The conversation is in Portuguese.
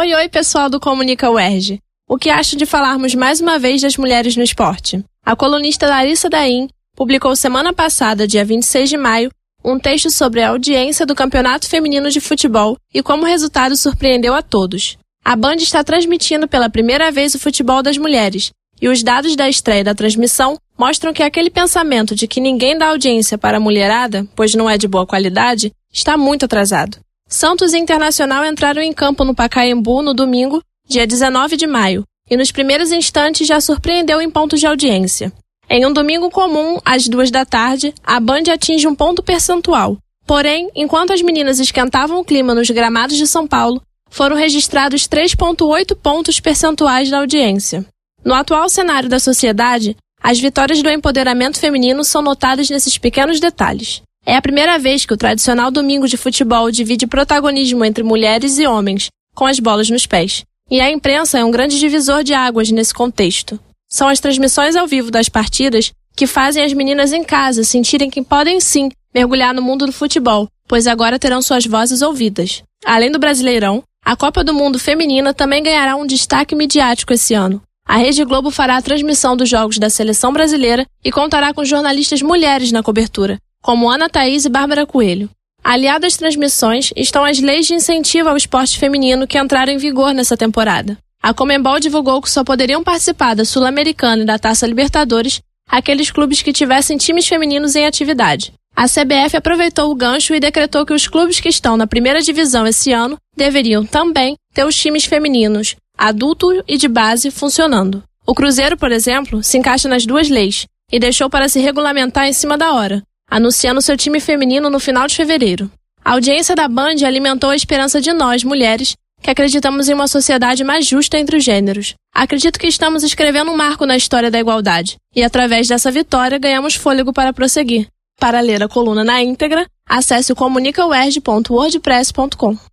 Oi, oi, pessoal do Comunica UERJ. O que acho de falarmos mais uma vez das mulheres no esporte? A colunista Larissa Daim publicou semana passada, dia 26 de maio, um texto sobre a audiência do Campeonato Feminino de Futebol e como o resultado surpreendeu a todos. A Band está transmitindo pela primeira vez o futebol das mulheres, e os dados da estreia da transmissão mostram que aquele pensamento de que ninguém dá audiência para a mulherada, pois não é de boa qualidade, está muito atrasado. Santos e Internacional entraram em campo no Pacaembu no domingo, dia 19 de maio, e nos primeiros instantes já surpreendeu em pontos de audiência. Em um domingo comum, às duas da tarde, a Band atinge um ponto percentual. Porém, enquanto as meninas esquentavam o clima nos gramados de São Paulo, foram registrados 3,8 pontos percentuais da audiência. No atual cenário da sociedade, as vitórias do empoderamento feminino são notadas nesses pequenos detalhes. É a primeira vez que o tradicional domingo de futebol divide protagonismo entre mulheres e homens, com as bolas nos pés. E a imprensa é um grande divisor de águas nesse contexto. São as transmissões ao vivo das partidas que fazem as meninas em casa sentirem que podem sim mergulhar no mundo do futebol, pois agora terão suas vozes ouvidas. Além do Brasileirão, a Copa do Mundo Feminina também ganhará um destaque midiático esse ano. A Rede Globo fará a transmissão dos jogos da seleção brasileira e contará com jornalistas mulheres na cobertura, como Ana Thaís e Bárbara Coelho. Aliado às transmissões estão as leis de incentivo ao esporte feminino que entraram em vigor nessa temporada. A Comembol divulgou que só poderiam participar da Sul-Americana e da Taça Libertadores aqueles clubes que tivessem times femininos em atividade. A CBF aproveitou o gancho e decretou que os clubes que estão na primeira divisão esse ano deveriam também ter os times femininos, adulto e de base, funcionando. O Cruzeiro, por exemplo, se encaixa nas duas leis e deixou para se regulamentar em cima da hora, anunciando seu time feminino no final de fevereiro. A audiência da Band alimentou a esperança de nós, mulheres, que acreditamos em uma sociedade mais justa entre os gêneros. Acredito que estamos escrevendo um marco na história da igualdade, e através dessa vitória ganhamos fôlego para prosseguir. Para ler a coluna na íntegra, acesse o comunicawerd.wordpress.com.